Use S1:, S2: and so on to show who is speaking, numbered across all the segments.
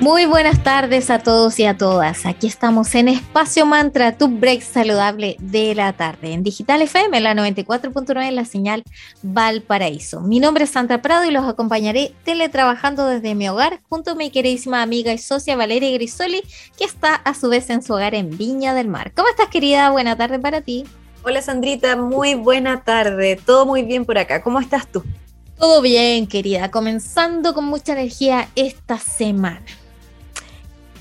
S1: Muy buenas tardes a todos y a todas. Aquí estamos en Espacio Mantra, tu break saludable de la tarde, en Digital FM, la 94.9 en la señal Valparaíso. Mi nombre es Santa Prado y los acompañaré teletrabajando desde mi hogar junto a mi queridísima amiga y socia Valeria Grisoli, que está a su vez en su hogar en Viña del Mar. ¿Cómo estás, querida? Buena tarde para ti.
S2: Hola, Sandrita. Muy buena tarde. Todo muy bien por acá. ¿Cómo estás tú?
S1: Todo bien, querida. Comenzando con mucha energía esta semana.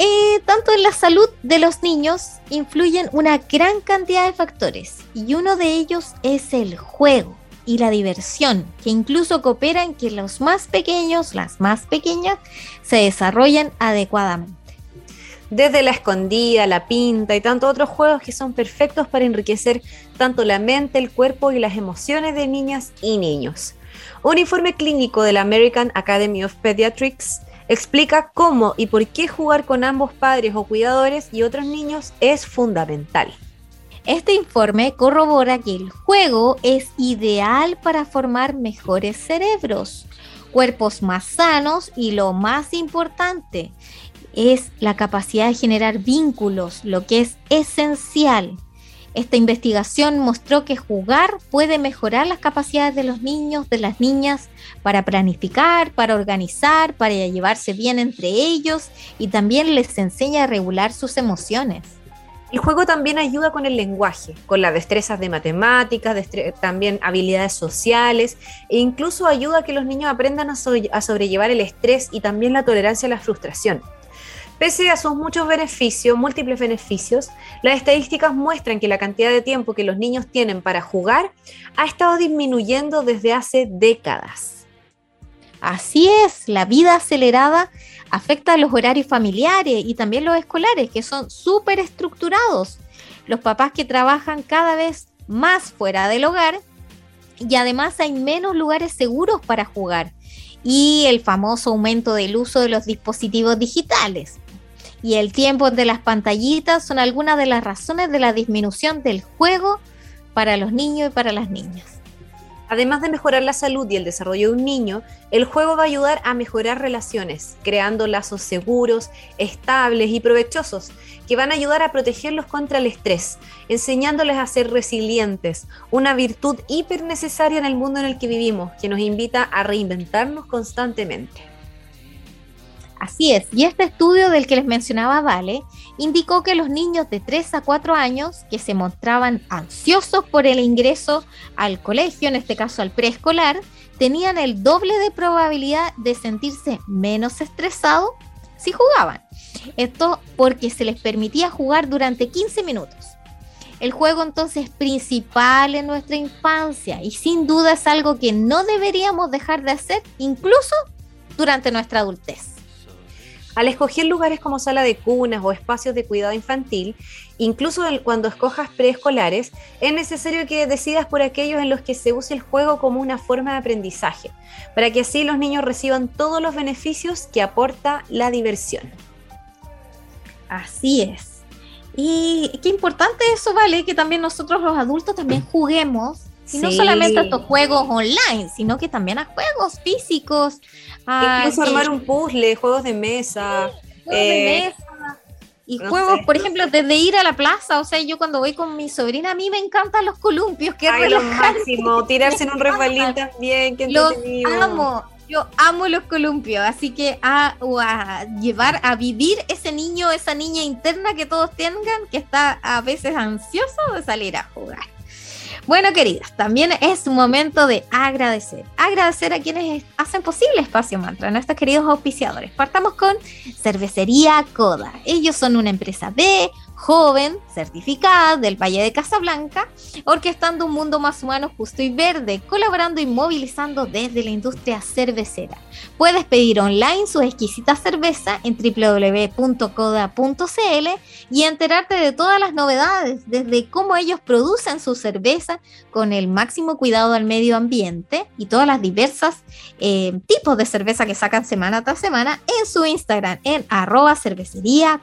S1: Eh, tanto en la salud de los niños influyen una gran cantidad de factores y uno de ellos es el juego y la diversión, que incluso coopera en que los más pequeños, las más pequeñas, se desarrollen adecuadamente.
S2: Desde la escondida, la pinta y tantos otros juegos que son perfectos para enriquecer tanto la mente, el cuerpo y las emociones de niñas y niños. Un informe clínico de la American Academy of Pediatrics explica cómo y por qué jugar con ambos padres o cuidadores y otros niños es fundamental.
S1: Este informe corrobora que el juego es ideal para formar mejores cerebros, cuerpos más sanos y lo más importante es la capacidad de generar vínculos, lo que es esencial esta investigación mostró que jugar puede mejorar las capacidades de los niños, de las niñas, para planificar, para organizar, para llevarse bien entre ellos y también les enseña a regular sus emociones.
S2: El juego también ayuda con el lenguaje, con las destrezas de matemáticas, también habilidades sociales e incluso ayuda a que los niños aprendan a sobrellevar el estrés y también la tolerancia a la frustración. Pese a sus muchos beneficios, múltiples beneficios, las estadísticas muestran que la cantidad de tiempo que los niños tienen para jugar ha estado disminuyendo desde hace décadas.
S1: Así es, la vida acelerada afecta a los horarios familiares y también los escolares, que son súper estructurados. Los papás que trabajan cada vez más fuera del hogar y además hay menos lugares seguros para jugar y el famoso aumento del uso de los dispositivos digitales y el tiempo de las pantallitas son algunas de las razones de la disminución del juego para los niños y para las niñas.
S2: Además de mejorar la salud y el desarrollo de un niño, el juego va a ayudar a mejorar relaciones, creando lazos seguros, estables y provechosos, que van a ayudar a protegerlos contra el estrés, enseñándoles a ser resilientes, una virtud hiper necesaria en el mundo en el que vivimos, que nos invita a reinventarnos constantemente.
S1: Así es, y este estudio del que les mencionaba Vale indicó que los niños de 3 a 4 años que se mostraban ansiosos por el ingreso al colegio, en este caso al preescolar, tenían el doble de probabilidad de sentirse menos estresados si jugaban. Esto porque se les permitía jugar durante 15 minutos. El juego entonces es principal en nuestra infancia y sin duda es algo que no deberíamos dejar de hacer incluso durante nuestra adultez.
S2: Al escoger lugares como sala de cunas o espacios de cuidado infantil, incluso cuando escojas preescolares, es necesario que decidas por aquellos en los que se use el juego como una forma de aprendizaje, para que así los niños reciban todos los beneficios que aporta la diversión.
S1: Así es. Y qué importante eso, ¿vale? Que también nosotros los adultos también juguemos y no solamente a estos juegos online, sino que también a juegos físicos.
S2: Incluso armar un puzzle, juegos de mesa. Eh,
S1: y juegos, por ejemplo, desde ir a la plaza, o sea, yo cuando voy con mi sobrina, a mí me encantan los columpios, que
S2: Ay, lo máximo, tirarse en un resbalín también, que
S1: Los amo, yo amo los columpios, así que a, a, llevar a vivir ese niño, esa niña interna que todos tengan, que está a veces ansioso de salir a jugar. Bueno, queridas, también es un momento de agradecer. Agradecer a quienes hacen posible Espacio Mantra, nuestros queridos auspiciadores. Partamos con Cervecería Coda. Ellos son una empresa B joven, certificada del Valle de Casablanca, orquestando un mundo más humano, justo y verde, colaborando y movilizando desde la industria cervecera. Puedes pedir online su exquisita cerveza en www.coda.cl y enterarte de todas las novedades, desde cómo ellos producen su cerveza con el máximo cuidado al medio ambiente y todas las diversas eh, tipos de cerveza que sacan semana tras semana en su Instagram en arroba cervecería.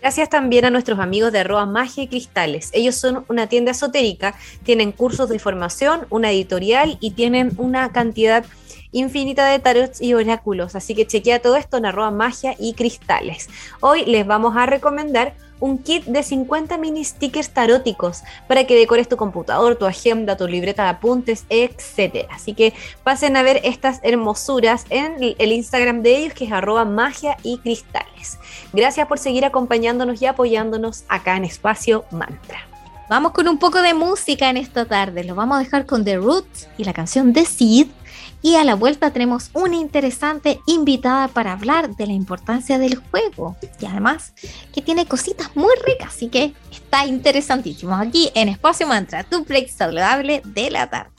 S2: Gracias también a nuestros amigos de arroba magia y cristales. Ellos son una tienda esotérica, tienen cursos de formación, una editorial y tienen una cantidad infinita de tarots y oráculos. Así que chequea todo esto en arroba magia y cristales. Hoy les vamos a recomendar un kit de 50 mini stickers taróticos para que decores tu computador, tu agenda, tu libreta de apuntes, etc. Así que pasen a ver estas hermosuras en el Instagram de ellos que es arroba magia y cristales. Gracias por seguir acompañándonos y apoyándonos acá en Espacio Mantra.
S1: Vamos con un poco de música en esta tarde. Lo vamos a dejar con The Roots y la canción The Seed y a la vuelta tenemos una interesante invitada para hablar de la importancia del juego. Y además que tiene cositas muy ricas, así que está interesantísimo. Aquí en Espacio Mantra, tu saludable de la tarde.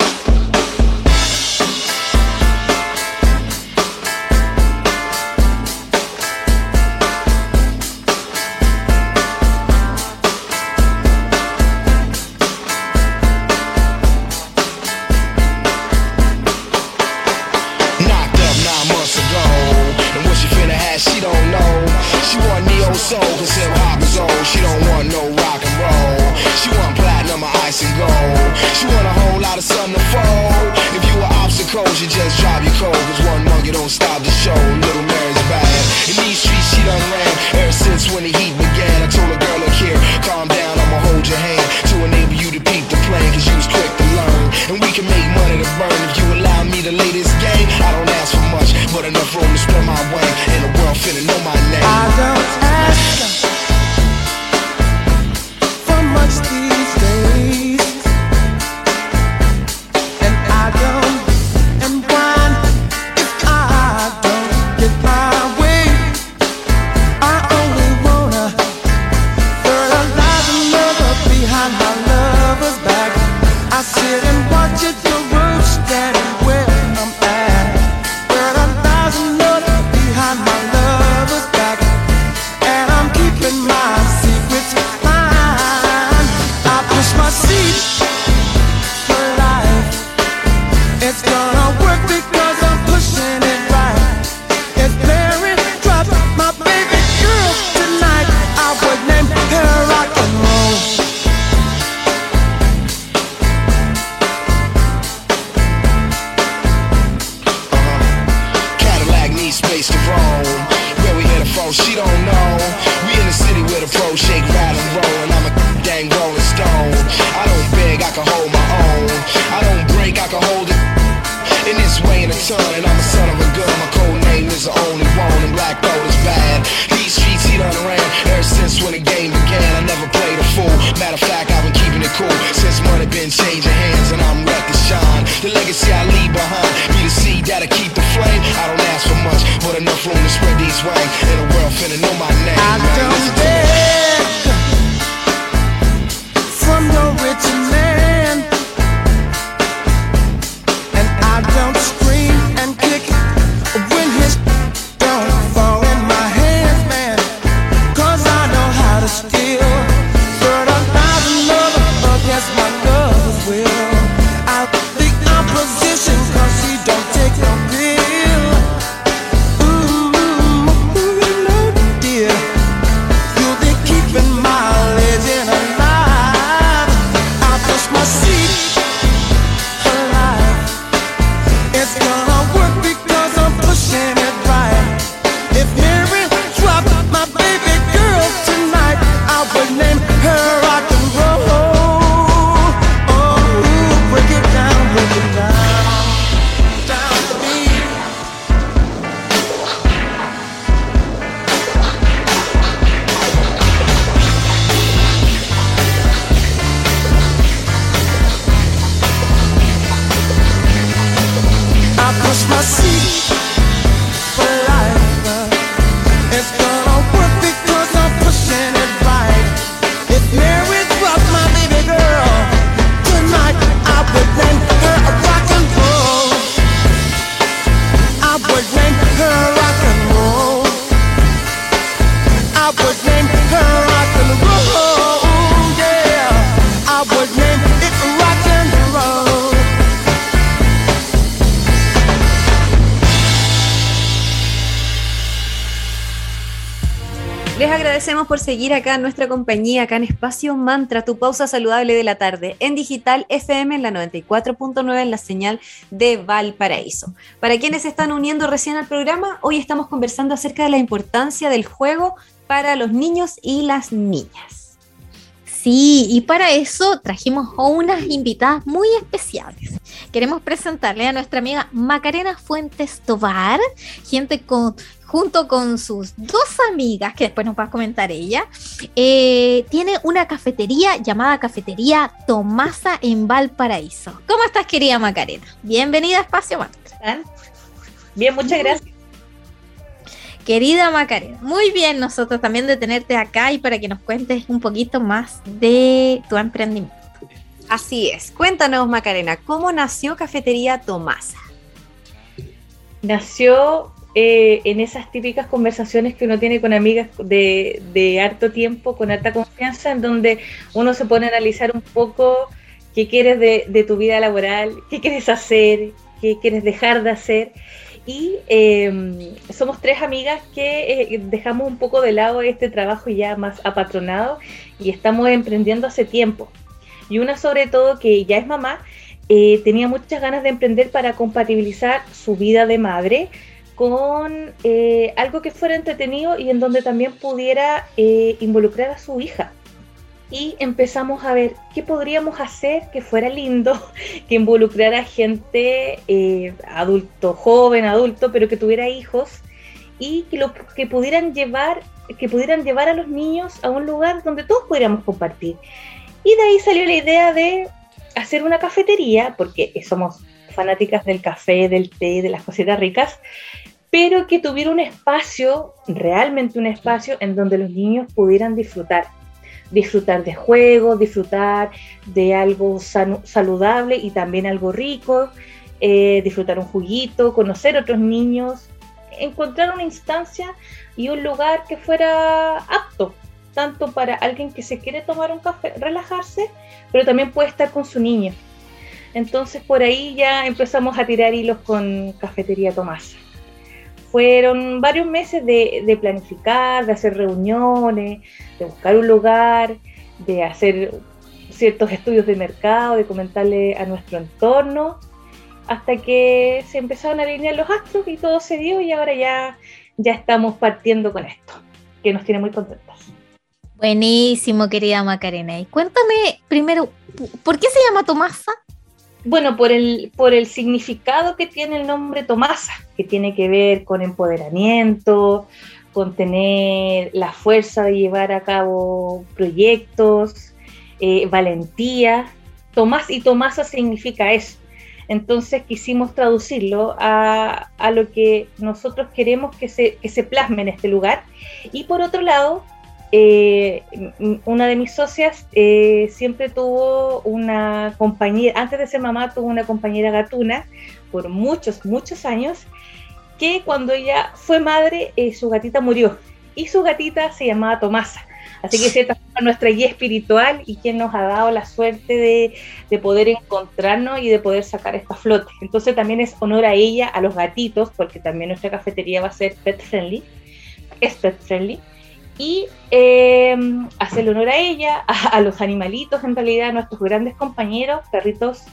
S3: Soul, cause hip hop is old. She don't want no rock and roll. She want platinum or ice and gold. She want a whole lot of sun to fold. If you were obstacles, you just drop your cold. Cause one monkey don't stop the show.
S2: Seguir acá en nuestra compañía, acá en Espacio Mantra, tu pausa saludable de la tarde, en digital FM en la 94.9 en la señal de Valparaíso. Para quienes se están uniendo recién al programa, hoy estamos conversando acerca de la importancia del juego para los niños y las niñas.
S1: Sí, y para eso trajimos a unas invitadas muy especiales. Queremos presentarle a nuestra amiga Macarena Fuentes Tovar, gente con junto con sus dos amigas, que después nos va a comentar ella, eh, tiene una cafetería llamada Cafetería Tomasa en Valparaíso. ¿Cómo estás, querida Macarena? Bienvenida a Espacio Mantra.
S4: Bien, muchas gracias.
S1: Querida Macarena, muy bien nosotros también de tenerte acá y para que nos cuentes un poquito más de tu emprendimiento.
S2: Así es. Cuéntanos, Macarena, ¿cómo nació Cafetería Tomasa?
S4: Nació eh, en esas típicas conversaciones que uno tiene con amigas de, harto tiempo, con alta confianza, en donde uno se pone a analizar un poco qué quieres de, tu vida laboral, qué quieres hacer, qué quieres dejar de hacer. Y em, somos tres amigas que eh, dejamos un poco de lado este trabajo ya más apatronado y estamos emprendiendo hace tiempo. Y una sobre todo que ya es mamá, eh, tenía muchas ganas de emprender para compatibilizar su vida de madre con eh, algo que fuera entretenido y en donde también pudiera involucrar a su hija. Y empezamos a ver qué podríamos hacer que fuera lindo, que involucrara gente eh, adulto, joven, adulto, pero que tuviera hijos y que, que pudieran llevar que pudieran llevar a los niños a un lugar donde todos pudiéramos compartir. Y de ahí salió la idea de hacer una cafetería, porque somos fanáticas del café, del té, de las cositas ricas, pero que tuviera un espacio, realmente un espacio en donde los niños pudieran disfrutar. Disfrutar de juegos, disfrutar de algo saludable y también algo rico, eh, disfrutar un juguito, conocer otros niños, encontrar una instancia y un lugar que fuera apto, tanto para alguien que se quiere tomar un café, relajarse, pero también puede estar con su niño. Entonces por ahí ya empezamos a tirar hilos con Cafetería Tomás fueron varios meses de, planificar, de hacer reuniones, de buscar un lugar, de hacer ciertos estudios de mercado, de comentarle a nuestro entorno, hasta que se empezaron a alinear los astros y todo se dio y ahora ya, ya estamos partiendo con esto, que nos tiene muy contentas.
S1: Buenísimo, querida Macarena. Y cuéntame primero, ¿por qué se llama Tomasa?
S4: Bueno, por el, por el significado que tiene el nombre Tomasa, que tiene que ver con empoderamiento, con tener la fuerza de llevar a cabo proyectos, eh, valentía. Tomás y Tomasa significa eso. Entonces quisimos traducirlo a, a lo que nosotros queremos que se, que se plasme en este lugar. Y por otro lado, eh, una de mis socias eh, siempre tuvo una compañera, antes de ser mamá, tuvo una compañera gatuna por muchos, muchos años, que cuando ella fue madre, eh, su gatita murió. Y su gatita se llamaba Tomasa. Así que cierta forma nuestra guía espiritual y quien nos ha dado la suerte de, de, poder encontrarnos y de poder sacar esta flote. Entonces también es honor a ella, a los gatitos, porque también nuestra cafetería va a ser pet friendly, es pet friendly y eh, hacerle honor a ella, a, los animalitos, en realidad, a nuestros grandes compañeros, perritos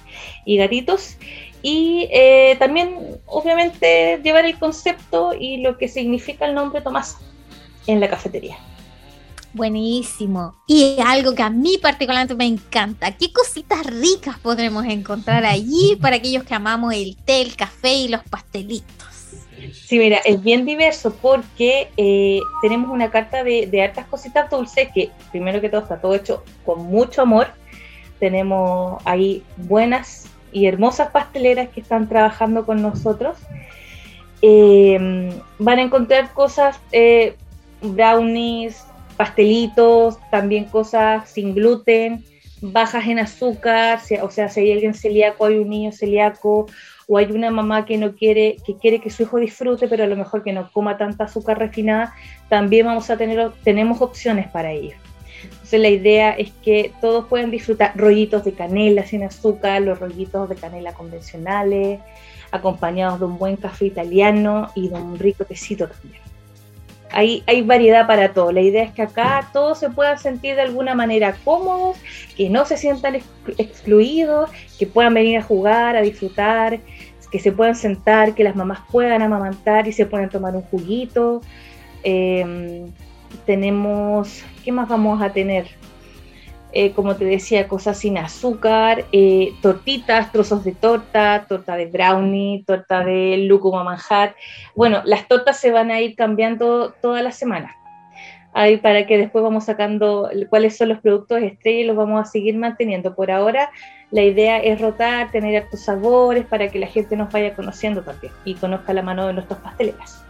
S4: y gatitos. Y eh, también, obviamente, llevar el concepto y lo que significa el nombre Tomás en la cafetería.
S1: Buenísimo. Y algo que a mí particularmente me encanta. ¿Qué cositas ricas podremos encontrar allí para aquellos que amamos el té, el café y los pastelitos?
S4: Sí, mira, es bien diverso porque eh, tenemos una carta de, de, hartas cositas dulces que, primero que todo, está todo hecho con mucho amor. Tenemos ahí buenas y hermosas pasteleras que están trabajando con nosotros. Eh, van a encontrar cosas, eh, brownies, pastelitos, también cosas sin gluten, bajas en azúcar, o sea, si hay alguien celíaco, hay un niño celíaco o hay una mamá que no quiere, que quiere que su hijo disfrute, pero a lo mejor que no coma tanta azúcar refinada, también vamos a tener, tenemos opciones para ello. Entonces la idea es que todos puedan disfrutar rollitos de canela sin azúcar, los rollitos de canela convencionales, acompañados de un buen café italiano y de un rico tecito también. hay, hay variedad para todo. La idea es que acá todos se puedan sentir de alguna manera cómodos, que no se sientan excluidos, que puedan venir a jugar, a disfrutar, que se puedan sentar, que las mamás puedan amamantar y se puedan tomar un juguito. Em, tenemos, ¿qué más vamos a tener? Eh, como te decía, cosas sin azúcar, eh, tortitas, trozos de torta, torta de brownie, torta de lúcuma manjar. Bueno, las tortas se van a ir cambiando toda la semana. Ahí para que después vamos sacando cuáles son los productos estrella y los vamos a seguir manteniendo. Por ahora, la idea es rotar, tener estos sabores para que la gente nos vaya conociendo también y conozca la mano de nuestros pasteleras.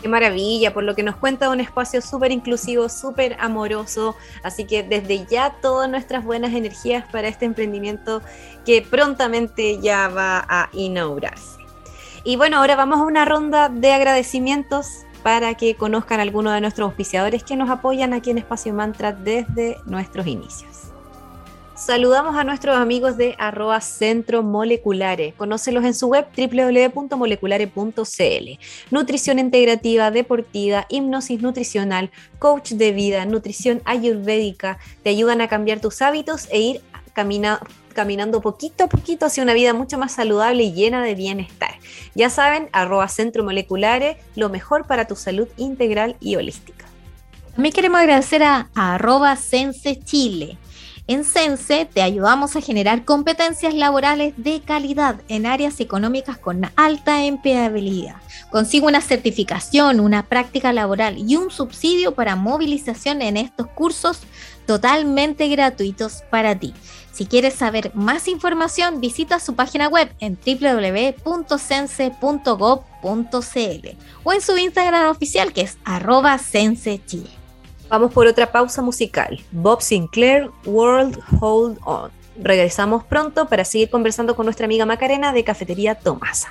S2: Qué maravilla, por lo que nos cuenta un espacio súper inclusivo, súper amoroso. Así que desde ya todas nuestras buenas energías para este emprendimiento que prontamente ya va a inaugurarse. Y bueno, ahora vamos a una ronda de agradecimientos para que conozcan algunos de nuestros auspiciadores que nos apoyan aquí en Espacio Mantra desde nuestros inicios. Saludamos a nuestros amigos de arroba Centro Moleculares. Conócelos en su web www.moleculares.cl. Nutrición integrativa, deportiva, hipnosis nutricional, coach de vida, nutrición ayurvédica. Te ayudan a cambiar tus hábitos e ir caminando poquito a poquito hacia una vida mucho más saludable y llena de bienestar. Ya saben, arroba Centro Moleculares, lo mejor para tu salud integral y holística.
S1: También queremos agradecer a, a arroba Sense Chile en Sense te ayudamos a generar competencias laborales de calidad en áreas económicas con alta empleabilidad. Consigue una certificación, una práctica laboral y un subsidio para movilización en estos cursos totalmente gratuitos para ti. Si quieres saber más información, visita su página web en www.sense.gov.cl o en su Instagram oficial que es arroba sensechile.
S2: Vamos por otra pausa musical. Bob Sinclair, World Hold On. Regresamos pronto para seguir conversando con nuestra amiga Macarena de Cafetería Tomasa.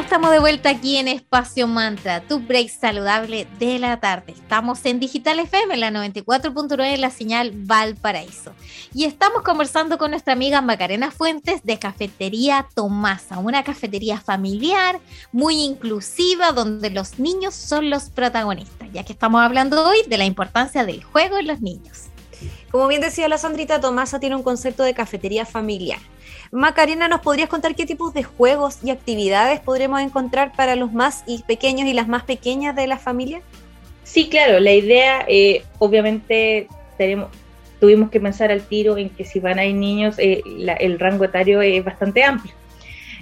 S1: Estamos de vuelta aquí en Espacio Mantra, tu break saludable de la tarde. Estamos en Digital FM, la 94.9, la señal Valparaíso. Y estamos conversando con nuestra amiga Macarena Fuentes de Cafetería Tomasa, una cafetería familiar, muy inclusiva, donde los niños son los protagonistas, ya que estamos hablando hoy de la importancia del juego en los niños.
S2: Como bien decía la Sandrita, Tomasa tiene un concepto de cafetería familiar Macarena, ¿nos podrías contar qué tipos de juegos y actividades podremos encontrar para los más pequeños y las más pequeñas de la familia?
S4: Sí, claro, la idea, eh, obviamente, tenemos, tuvimos que pensar al tiro en que si van a ir niños, eh, el rango etario es bastante amplio.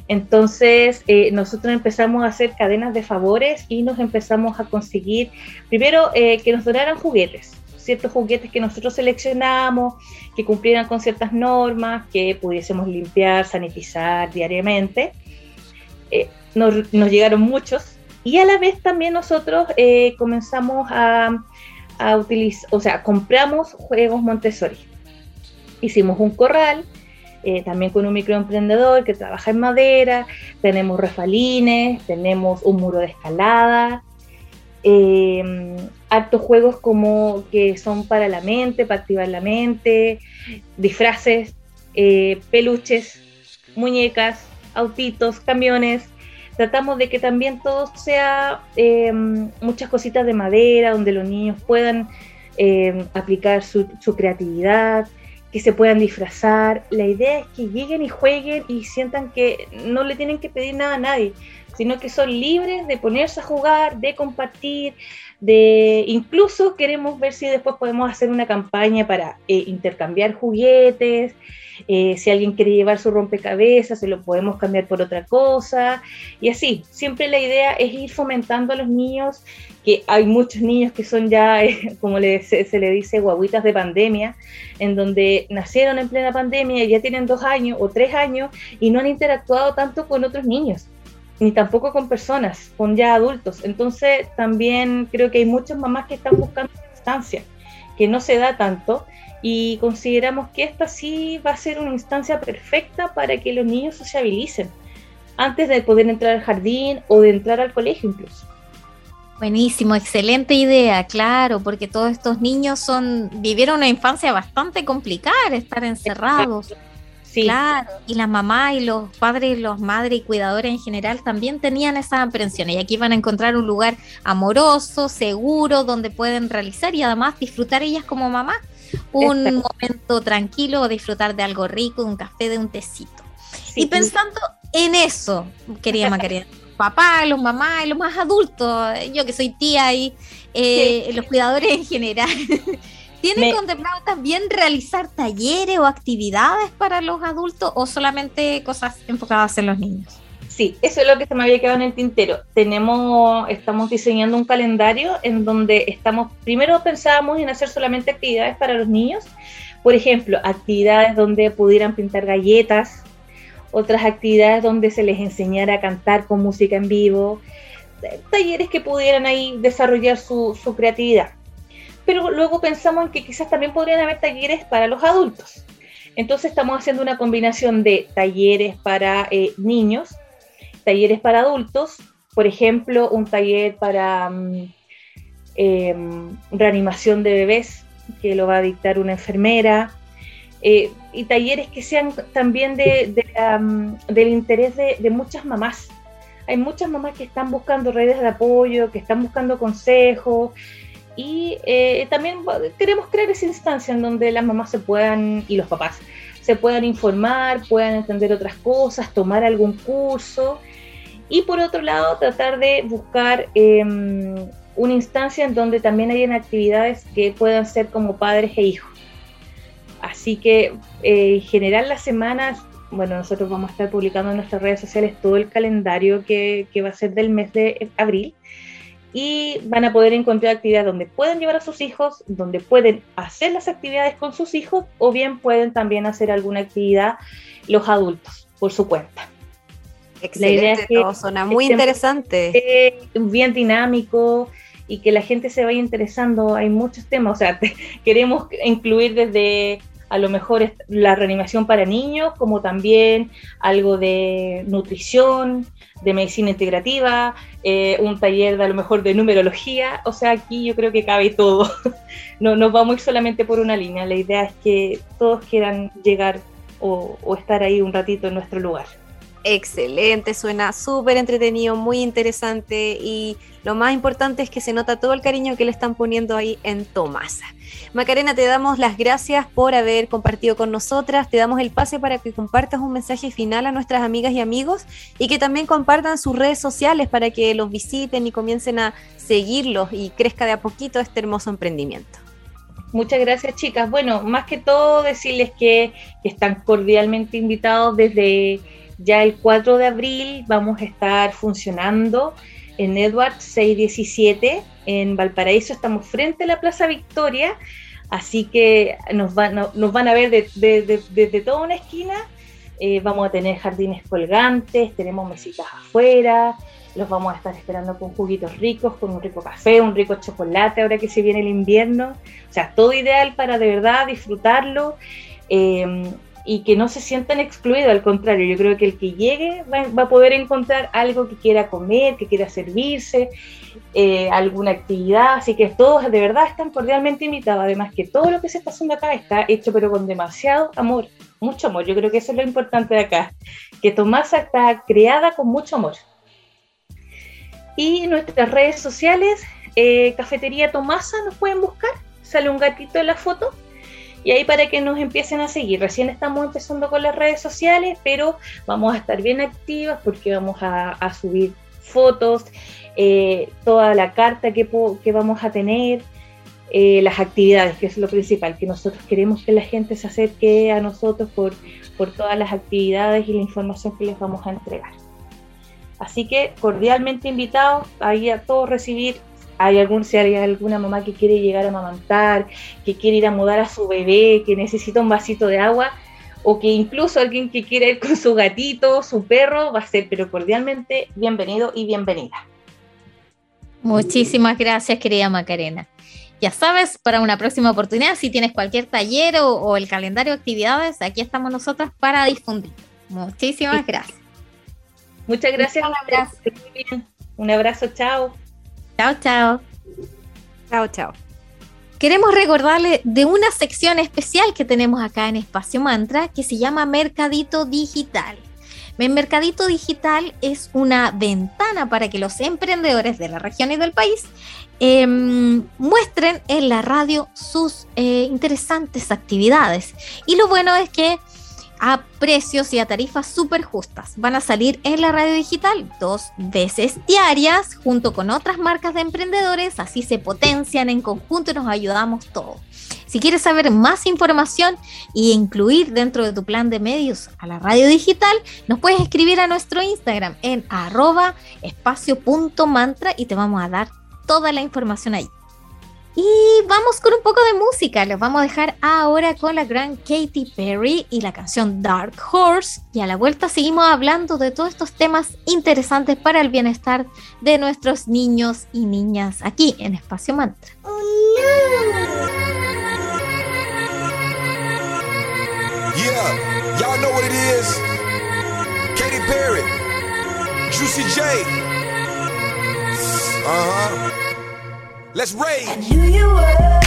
S4: Entonces, eh, nosotros empezamos a hacer cadenas de favores y nos empezamos a conseguir, primero, que nos donaran juguetes ciertos juguetes que nosotros seleccionamos, que cumplieran con ciertas normas, que pudiésemos limpiar, sanitizar diariamente. Eh, nos, llegaron muchos y a la vez también nosotros eh, comenzamos a, a utilizar, o sea, compramos juegos Montessori. Hicimos un corral, eh, también con un microemprendedor que trabaja en madera, tenemos refalines, tenemos un muro de escalada, eh, hartos juegos como que son para la mente, para activar la mente, disfraces, eh, peluches, muñecas, autitos, camiones. Tratamos de que también todo sea em, muchas cositas de madera, donde los niños puedan em, aplicar su creatividad, que se puedan disfrazar. La idea es que lleguen y jueguen y sientan que no le tienen que pedir nada a nadie, sino que son libres de ponerse a jugar, de compartir, de incluso queremos ver si después podemos hacer una campaña para eh, intercambiar juguetes, eh, si alguien quiere llevar su rompecabezas, se lo podemos cambiar por otra cosa, y así, siempre la idea es ir fomentando a los niños, que hay muchos niños que son ya, eh, como se, se, le dice, guaguitas de pandemia, en donde nacieron en plena pandemia y ya tienen dos años o tres años y no han interactuado tanto con otros niños ni tampoco con personas, con ya adultos. Entonces también creo que hay muchas mamás que están buscando instancia que no se da tanto y consideramos que esta sí va a ser una instancia perfecta para que los niños sociabilicen antes de poder entrar al jardín o de entrar al colegio incluso.
S1: Buenísimo, excelente idea, claro, porque todos estos niños son vivieron una infancia bastante complicada, estar encerrados. Claro, y las mamás y los padres, los madres y cuidadores en general también tenían esa aprensión y aquí van a encontrar un lugar amoroso, seguro, donde pueden realizar y además disfrutar ellas como mamá un momento tranquilo, disfrutar de algo rico, un café, de un tecito. Y pensando en eso, querida Macarena, papá, los mamás, los más adultos, yo que soy tía y eh, los cuidadores en general. ¿Tienen contemplado también realizar talleres o actividades para los adultos o solamente cosas enfocadas en los niños?
S4: Sí, eso es lo que se me había quedado en el tintero. Tenemos, estamos diseñando un calendario en donde estamos, primero pensábamos en hacer solamente actividades para los niños, por ejemplo, actividades donde pudieran pintar galletas, otras actividades donde se les enseñara a cantar con música en vivo, talleres que pudieran ahí desarrollar su, su creatividad pero luego pensamos en que quizás también podrían haber talleres para los adultos. Entonces estamos haciendo una combinación de talleres para eh, niños, talleres para adultos, por ejemplo, un taller para mm, em, reanimación de bebés, que lo va a dictar una enfermera, eh, y talleres que sean también de, del interés de, de, muchas mamás. Hay muchas mamás que están buscando redes de apoyo, que están buscando consejos, y eh, también queremos crear esa instancia en donde las mamás se puedan, y los papás, se puedan informar, puedan entender otras cosas, tomar algún curso. Y por otro lado, tratar de buscar em, una instancia en donde también hayan actividades que puedan ser como padres e hijos. Así que eh, en general las semanas, bueno, nosotros vamos a estar publicando en nuestras redes sociales todo el calendario que, que va a ser del mes de abril y van a poder encontrar actividades donde pueden llevar a sus hijos, donde pueden hacer las actividades con sus hijos o bien pueden también hacer alguna actividad los adultos por su cuenta.
S2: Excelente, todo suena muy interesante.
S4: Bien dinámico y que la gente se vaya interesando. Hay muchos temas, o sea, queremos incluir desde a lo mejor es la reanimación para niños, como también algo de nutrición, de medicina integrativa, eh, un taller de a lo mejor de numerología, o sea, aquí yo creo que cabe todo. no nos vamos a ir solamente por una línea, la idea es que todos quieran llegar o, o estar ahí un ratito en nuestro lugar.
S2: Excelente, suena súper entretenido, muy interesante y lo más importante es que se nota todo el cariño que le están poniendo ahí en Tomasa. Macarena, te damos las gracias por haber compartido con nosotras, te damos el pase para que compartas un mensaje final a nuestras amigas y amigos y que también compartan sus redes sociales para que los visiten y comiencen a seguirlos y crezca de a poquito este hermoso emprendimiento.
S4: Muchas gracias, chicas. Bueno, más que todo decirles que, están cordialmente invitados desde ya el 4 de abril vamos a estar funcionando en Edward 617 en Valparaíso. Estamos frente a la Plaza Victoria, así que nos, van, a ver desde toda una esquina. Eh, vamos a tener jardines colgantes, tenemos mesitas afuera, los vamos a estar esperando con juguitos ricos, con un rico café, un rico chocolate ahora que se viene el invierno. O sea, todo ideal para de verdad disfrutarlo. Eh, y que no se sientan excluidos, al contrario, yo creo que el que llegue va, a poder encontrar algo que quiera comer, que quiera servirse, eh, alguna actividad, así que todos de verdad están cordialmente invitados, además que todo lo que se está haciendo acá está hecho pero con demasiado amor, mucho amor, yo creo que eso es lo importante de acá, que Tomasa está creada con mucho amor. Y nuestras redes sociales, eh, Cafetería Tomasa, nos pueden buscar, sale un gatito en la foto y ahí para que nos empiecen a seguir. Recién estamos empezando con las redes sociales, pero vamos a estar bien activas porque vamos a, subir fotos, eh, toda la carta que, que vamos a tener, eh, las actividades, que es lo principal, que nosotros queremos que la gente se acerque a nosotros por, por todas las actividades y la información que les vamos a entregar. Así que cordialmente invitados ahí a todos recibir hay algún, si hay alguna mamá que quiere llegar a amamantar, que quiere ir a mudar a su bebé, que necesita un vasito de agua, o que incluso alguien que quiere ir con su gatito, su perro, va a ser, pero cordialmente bienvenido y bienvenida.
S1: Muchísimas gracias, querida Macarena. Ya sabes, para una próxima oportunidad, si tienes cualquier taller o, el calendario de actividades, aquí estamos nosotros para difundir. Muchísimas gracias.
S4: Muchas gracias. Un abrazo. Un abrazo, chao.
S1: Chao, chao.
S2: Chao, chao.
S1: Queremos recordarle de una sección especial que tenemos acá en Espacio Mantra que se llama Mercadito Digital. Mercadito Digital es una ventana para que los emprendedores de la región y del país em, muestren en la radio sus eh, interesantes actividades. Y lo bueno es que a precios y a tarifas súper justas. Van a salir en la radio digital dos veces diarias junto con otras marcas de emprendedores, así se potencian en conjunto y nos ayudamos todos. Si quieres saber más información e incluir dentro de tu plan de medios a la radio digital, nos puedes escribir a nuestro Instagram en arroba espacio.mantra y te vamos a dar toda la información ahí. Y vamos con un poco de música. Les vamos a dejar ahora con la gran Katy Perry y la canción Dark Horse. Y a la vuelta seguimos hablando de todos estos temas interesantes para el bienestar de nuestros niños y niñas aquí en Espacio Mantra.
S3: Yeah. Katy Perry, Juicy J. Uh huh. Let's rage.
S5: I knew you were.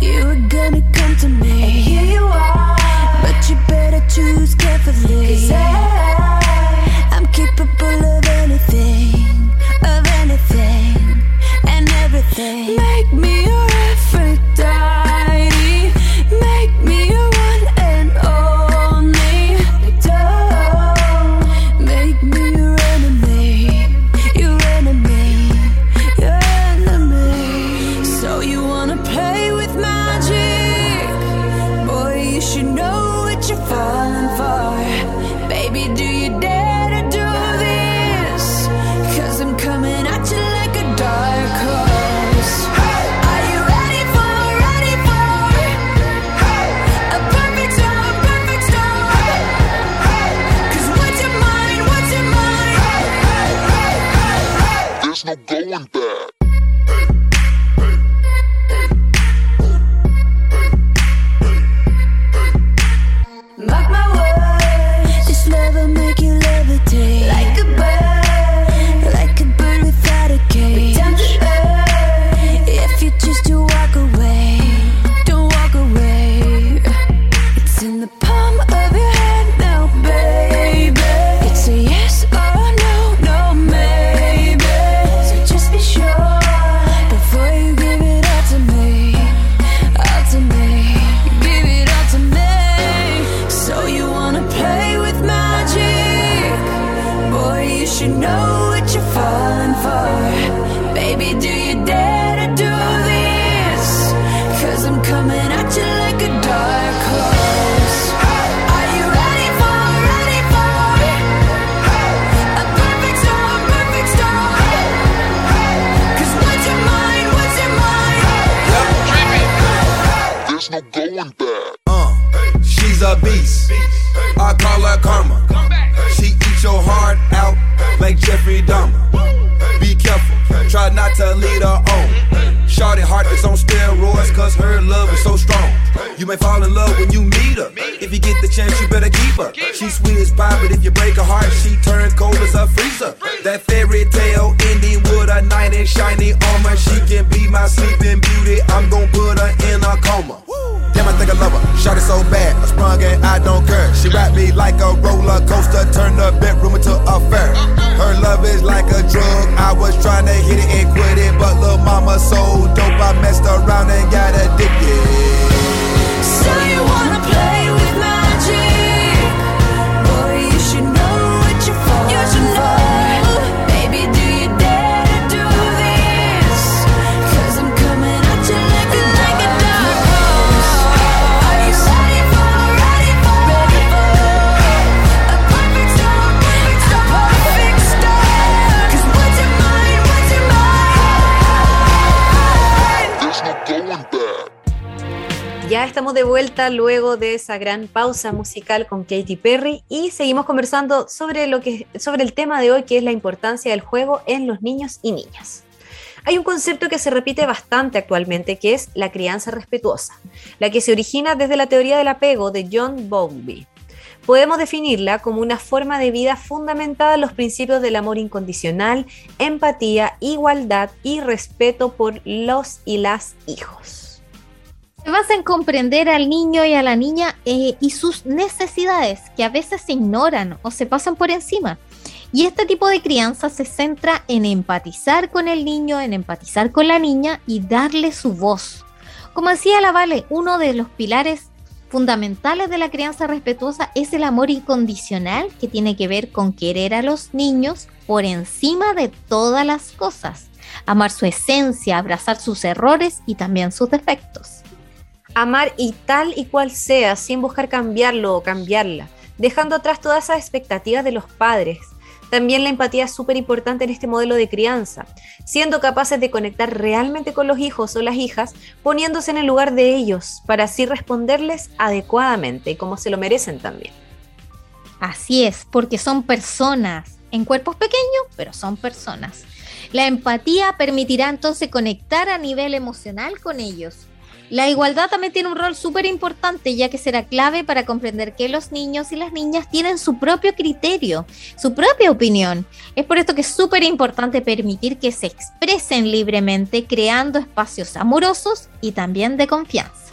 S5: You were gonna come to me.
S6: Jeffrey Be careful, try not to lead her on. Shorty heart is on steroids, cause her love is so strong. You may fall in love when you meet her. If you get the chance, you better keep her. She's sweet as pie, but if you break her heart, she turn cold as a freezer. That fairy tale ending with a knight in shiny armor. She can be my sleeping beauty. I'm gonna put her in a coma. Damn, I think I love her. Shot it so bad, I sprung and I don't care. She wrapped me like a roller coaster, turned the bedroom into a fair. Love is like a drug. I was trying to hit it and quit it, but little mama so dope, I messed around and got addicted.
S5: So you wanna
S2: estamos de vuelta luego de esa gran pausa musical con Katy Perry y seguimos conversando sobre, lo que, sobre el tema de hoy que es la importancia del juego en los niños y niñas. Hay un concepto que se repite bastante actualmente que es la crianza respetuosa, la que se origina desde la teoría del apego de John Bowlby. Podemos definirla como una forma de vida fundamentada en los principios del amor incondicional, empatía, igualdad y respeto por los y las hijos.
S1: Se basa en comprender al niño y a la niña eh, y sus necesidades, que a veces se ignoran o se pasan por encima. Y este tipo de crianza se centra en empatizar con el niño, en empatizar con la niña y darle su voz. Como decía la Vale, uno de los pilares fundamentales de la crianza respetuosa es el amor incondicional que tiene que ver con querer a los niños por encima de todas las cosas, amar su esencia, abrazar sus errores y también sus defectos.
S2: Amar y tal y cual sea, sin buscar cambiarlo o cambiarla, dejando atrás todas esas expectativas de los padres. También la empatía es súper importante en este modelo de crianza, siendo capaces de conectar realmente con los hijos o las hijas, poniéndose en el lugar de ellos, para así responderles adecuadamente como se lo merecen también.
S1: Así es, porque son personas, en cuerpos pequeños, pero son personas. La empatía permitirá entonces conectar a nivel emocional con ellos. La igualdad también tiene un rol súper importante, ya que será clave para comprender que los niños y las niñas tienen su propio criterio, su propia opinión. Es por esto que es súper importante permitir que se expresen libremente, creando espacios amorosos y también de confianza.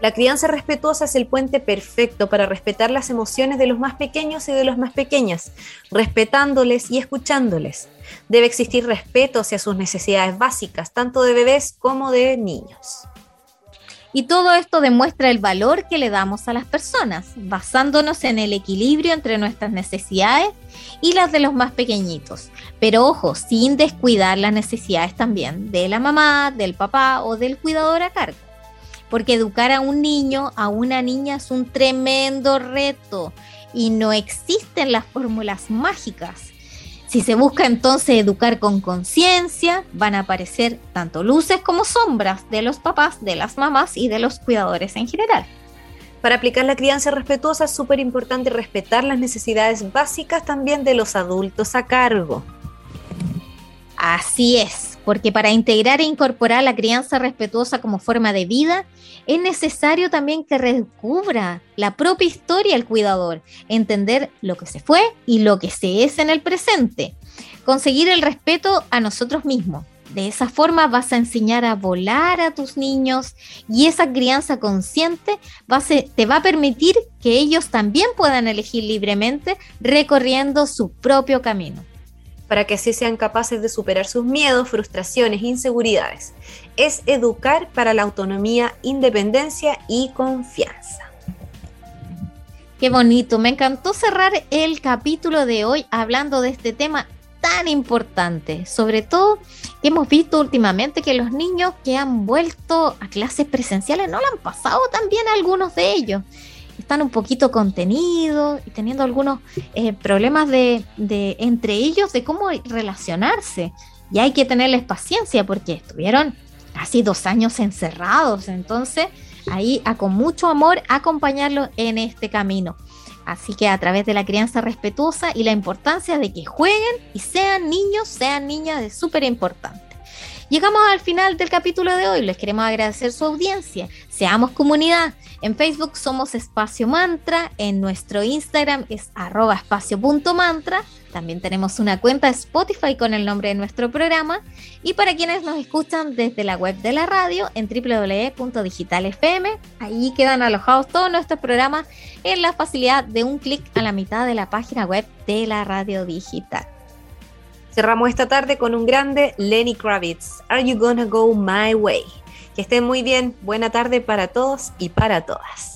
S2: La crianza respetuosa es el puente perfecto para respetar las emociones de los más pequeños y de los más pequeñas, respetándoles y escuchándoles. Debe existir respeto hacia sus necesidades básicas, tanto de bebés como de niños.
S1: Y todo esto demuestra el valor que le damos a las personas, basándonos en el equilibrio entre nuestras necesidades y las de los más pequeñitos. Pero ojo, sin descuidar las necesidades también de la mamá, del papá o del cuidador a cargo. Porque educar a un niño, a una niña es un tremendo reto y no existen las fórmulas mágicas. Si se busca entonces educar con conciencia, van a aparecer tanto luces como sombras de los papás, de las mamás y de los cuidadores en general.
S2: Para aplicar la crianza respetuosa es súper importante respetar las necesidades básicas también de los adultos a cargo.
S1: Así es, porque para integrar e incorporar la crianza respetuosa como forma de vida, es necesario también que redescubra la propia historia el cuidador, entender lo que se fue y lo que se es en el presente, conseguir el respeto a nosotros mismos. De esa forma vas a enseñar a volar a tus niños y esa crianza consciente va te va a permitir que ellos también puedan elegir libremente recorriendo su propio camino.
S2: Para que así sean capaces de superar sus miedos, frustraciones, inseguridades. Es educar para la autonomía, independencia y confianza.
S1: Qué bonito, me encantó cerrar el capítulo de hoy hablando de este tema tan importante, sobre todo que hemos visto últimamente que los niños que han vuelto a clases presenciales no lo han pasado tan bien algunos de ellos. Están un poquito contenidos y teniendo algunos eh, problemas de, de entre ellos de cómo relacionarse. Y hay que tenerles paciencia porque estuvieron casi dos años encerrados. Entonces ahí a con mucho amor acompañarlos en este camino. Así que a través de la crianza respetuosa y la importancia de que jueguen y sean niños, sean niñas, es súper importante. Llegamos al final del capítulo de hoy. Les queremos agradecer su audiencia. Seamos comunidad. En Facebook somos Espacio Mantra. En nuestro Instagram es arroba espacio.mantra. También tenemos una cuenta Spotify con el nombre de nuestro programa. Y para quienes nos escuchan desde la web de la radio en www.digitalfm, ahí quedan alojados todos nuestros programas en la facilidad de un clic a la mitad de la página web de la radio digital.
S3: Cerramos esta tarde con un grande Lenny Kravitz. Are you gonna go my way? Que estén muy bien. Buena tarde para todos y para todas.